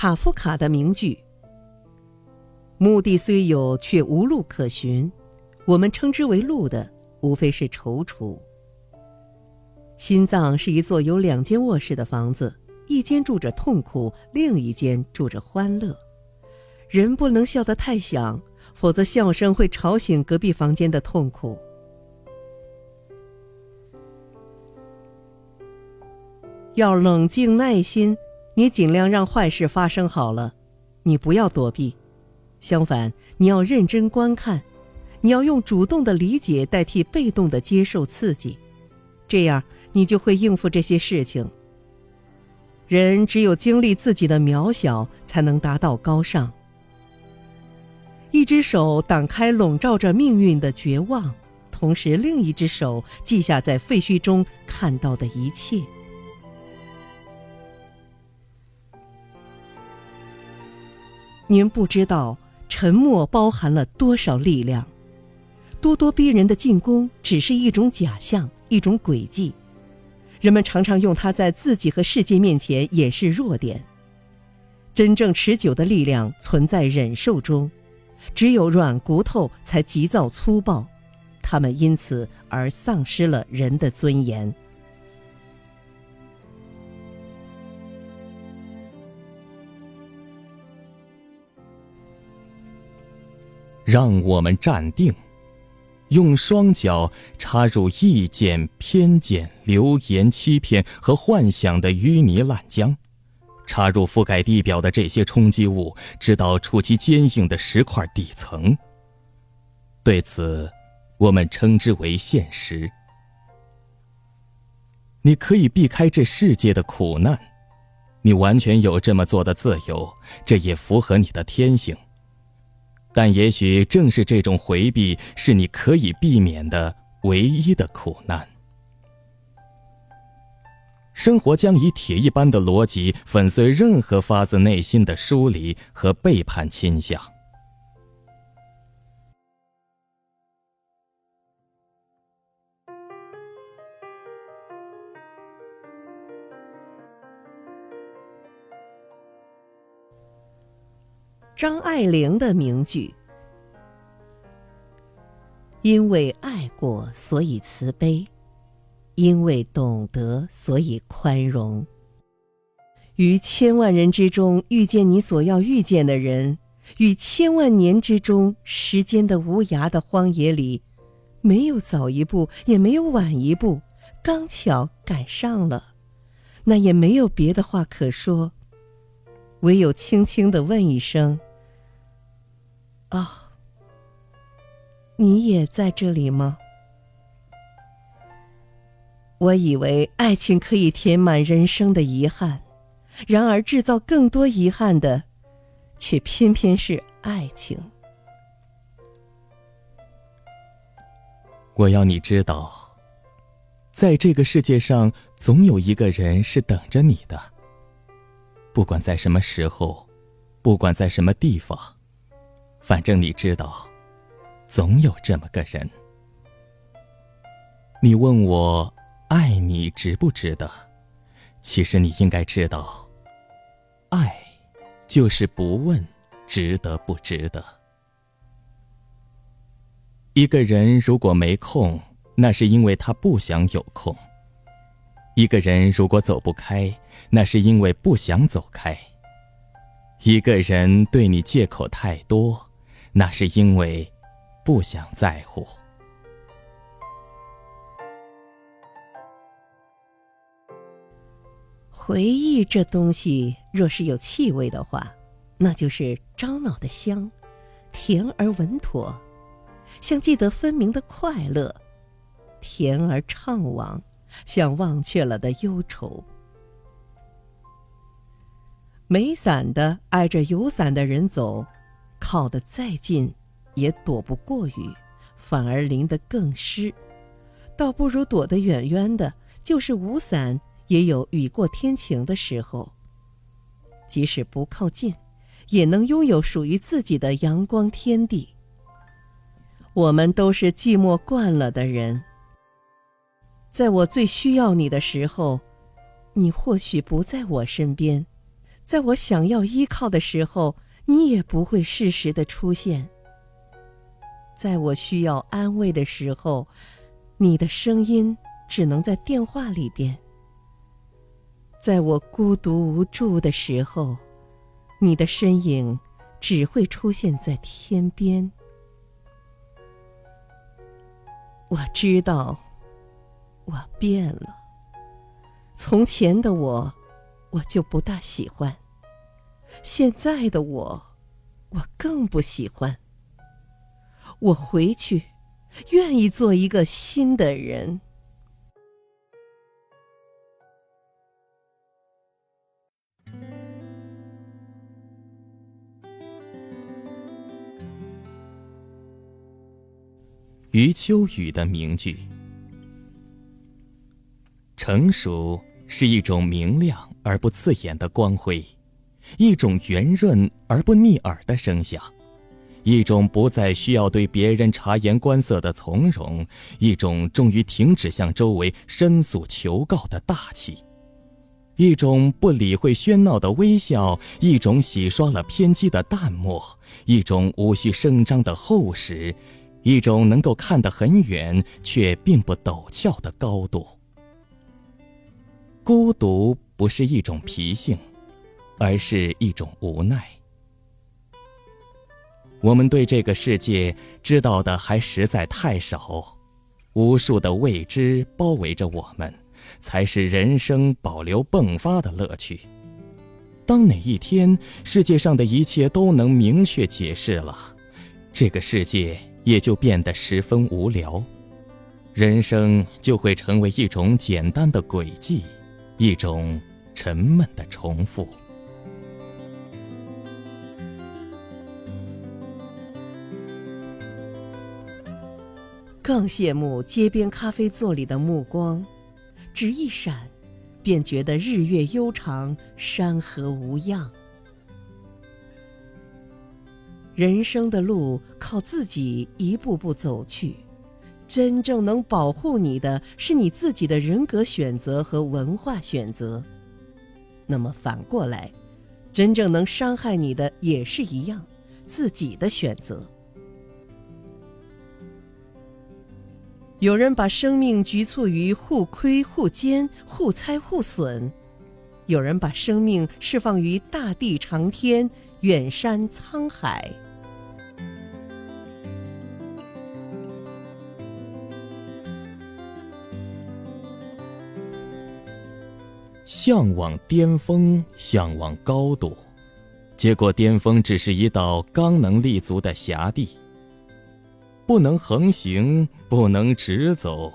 卡夫卡的名句：“目的虽有，却无路可寻。我们称之为路的，无非是踌躇。”心脏是一座有两间卧室的房子，一间住着痛苦，另一间住着欢乐。人不能笑得太响，否则笑声会吵醒隔壁房间的痛苦。要冷静耐心，你尽量让坏事发生好了，你不要躲避，相反，你要认真观看，你要用主动的理解代替被动的接受刺激，这样你就会应付这些事情。人只有经历自己的渺小，才能达到高尚。一只手挡开笼罩着命运的绝望，同时另一只手记下在废墟中看到的一切。您不知道沉默包含了多少力量。咄咄逼人的进攻只是一种假象，一种诡计。人们常常用它在自己和世界面前掩饰弱点。真正持久的力量存在忍受中。只有软骨头才急躁粗暴，他们因此而丧失了人的尊严。让我们站定，用双脚插入意见、偏见、流言、欺骗和幻想的淤泥烂浆。插入覆盖地表的这些冲击物，直到触及坚硬的石块底层。对此，我们称之为现实。你可以避开这世界的苦难，你完全有这么做的自由，这也符合你的天性。但也许正是这种回避，是你可以避免的唯一的苦难。生活将以铁一般的逻辑粉碎任何发自内心的疏离和背叛倾向。张爱玲的名句：“因为爱过，所以慈悲。”因为懂得，所以宽容。于千万人之中遇见你所要遇见的人，于千万年之中时间的无涯的荒野里，没有早一步，也没有晚一步，刚巧赶上了，那也没有别的话可说，唯有轻轻的问一声：“啊，你也在这里吗？”我以为爱情可以填满人生的遗憾，然而制造更多遗憾的，却偏偏是爱情。我要你知道，在这个世界上，总有一个人是等着你的。不管在什么时候，不管在什么地方，反正你知道，总有这么个人。你问我。爱你值不值得？其实你应该知道，爱就是不问值得不值得。一个人如果没空，那是因为他不想有空；一个人如果走不开，那是因为不想走开；一个人对你借口太多，那是因为不想在乎。回忆这东西，若是有气味的话，那就是樟脑的香，甜而稳妥，像记得分明的快乐，甜而怅惘，像忘却了的忧愁。没伞的挨着有伞的人走，靠得再近，也躲不过雨，反而淋得更湿，倒不如躲得远远的，就是无伞。也有雨过天晴的时候。即使不靠近，也能拥有属于自己的阳光天地。我们都是寂寞惯了的人。在我最需要你的时候，你或许不在我身边；在我想要依靠的时候，你也不会适时的出现。在我需要安慰的时候，你的声音只能在电话里边。在我孤独无助的时候，你的身影只会出现在天边。我知道，我变了。从前的我，我就不大喜欢；现在的我，我更不喜欢。我回去，愿意做一个新的人。余秋雨的名句：成熟是一种明亮而不刺眼的光辉，一种圆润而不腻耳的声响，一种不再需要对别人察言观色的从容，一种终于停止向周围申诉求告的大气，一种不理会喧闹的微笑，一种洗刷了偏激的淡漠，一种无需声张的厚实。一种能够看得很远却并不陡峭的高度。孤独不是一种脾性，而是一种无奈。我们对这个世界知道的还实在太少，无数的未知包围着我们，才是人生保留迸发的乐趣。当哪一天世界上的一切都能明确解释了，这个世界。也就变得十分无聊，人生就会成为一种简单的轨迹，一种沉闷的重复。更羡慕街边咖啡座里的目光，只一闪，便觉得日月悠长，山河无恙。人生的路靠自己一步步走去，真正能保护你的是你自己的人格选择和文化选择。那么反过来，真正能伤害你的也是一样，自己的选择。有人把生命局促于互亏互奸、互猜互损；有人把生命释放于大地长天、远山沧海。向往巅峰，向往高度，结果巅峰只是一道刚能立足的狭地。不能横行，不能直走，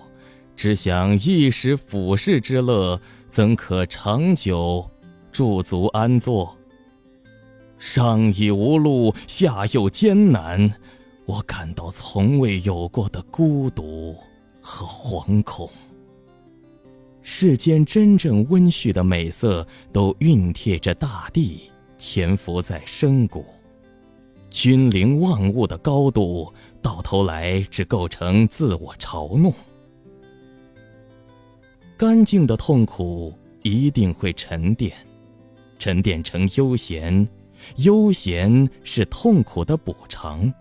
只想一时俯视之乐，怎可长久驻足安坐？上已无路，下又艰难，我感到从未有过的孤独和惶恐。世间真正温煦的美色，都熨帖着大地，潜伏在深谷。君临万物的高度，到头来只构成自我嘲弄。干净的痛苦一定会沉淀，沉淀成悠闲，悠闲是痛苦的补偿，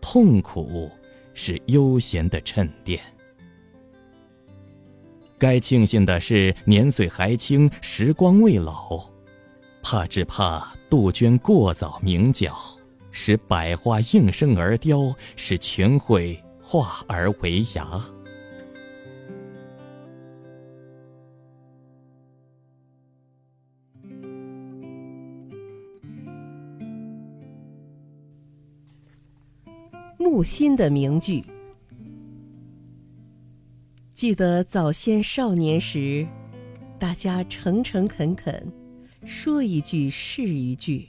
痛苦是悠闲的沉淀。该庆幸的是，年岁还轻，时光未老；怕只怕杜鹃过早鸣叫，使百花应声而凋，使群会化而为芽。木心的名句。记得早先少年时，大家诚诚恳恳，说一句是一句。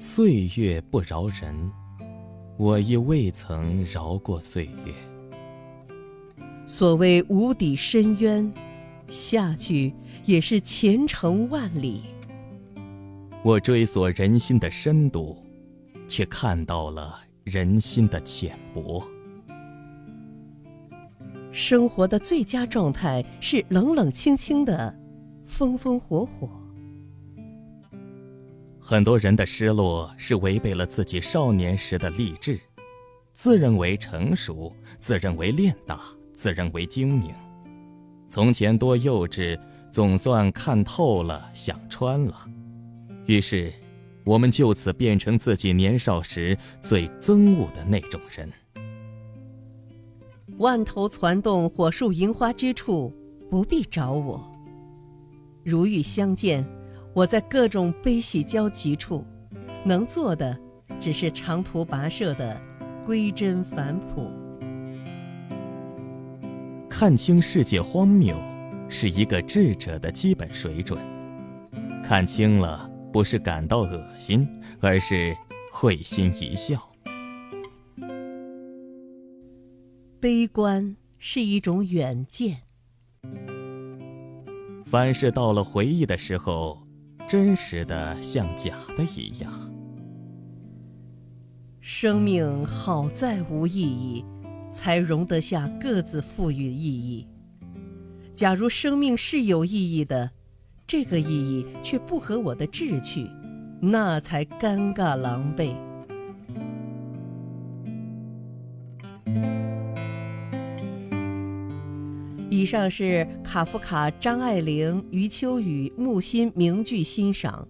岁月不饶人，我亦未曾饶过岁月。所谓无底深渊，下去也是前程万里。我追索人心的深度，却看到了人心的浅薄。生活的最佳状态是冷冷清清的，风风火火。很多人的失落是违背了自己少年时的励志，自认为成熟，自认为练大，自认为精明。从前多幼稚，总算看透了，想穿了。于是，我们就此变成自己年少时最憎恶的那种人。万头攒动，火树银花之处，不必找我。如遇相见。我在各种悲喜交集处，能做的只是长途跋涉的归真返璞。看清世界荒谬，是一个智者的基本水准。看清了，不是感到恶心，而是会心一笑。悲观是一种远见。凡是到了回忆的时候。真实的像假的一样。生命好在无意义，才容得下各自赋予意义。假如生命是有意义的，这个意义却不合我的志趣，那才尴尬狼狈。以上是卡夫卡、张爱玲、余秋雨、木心名句欣赏。